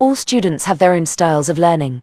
All students have their own styles of learning.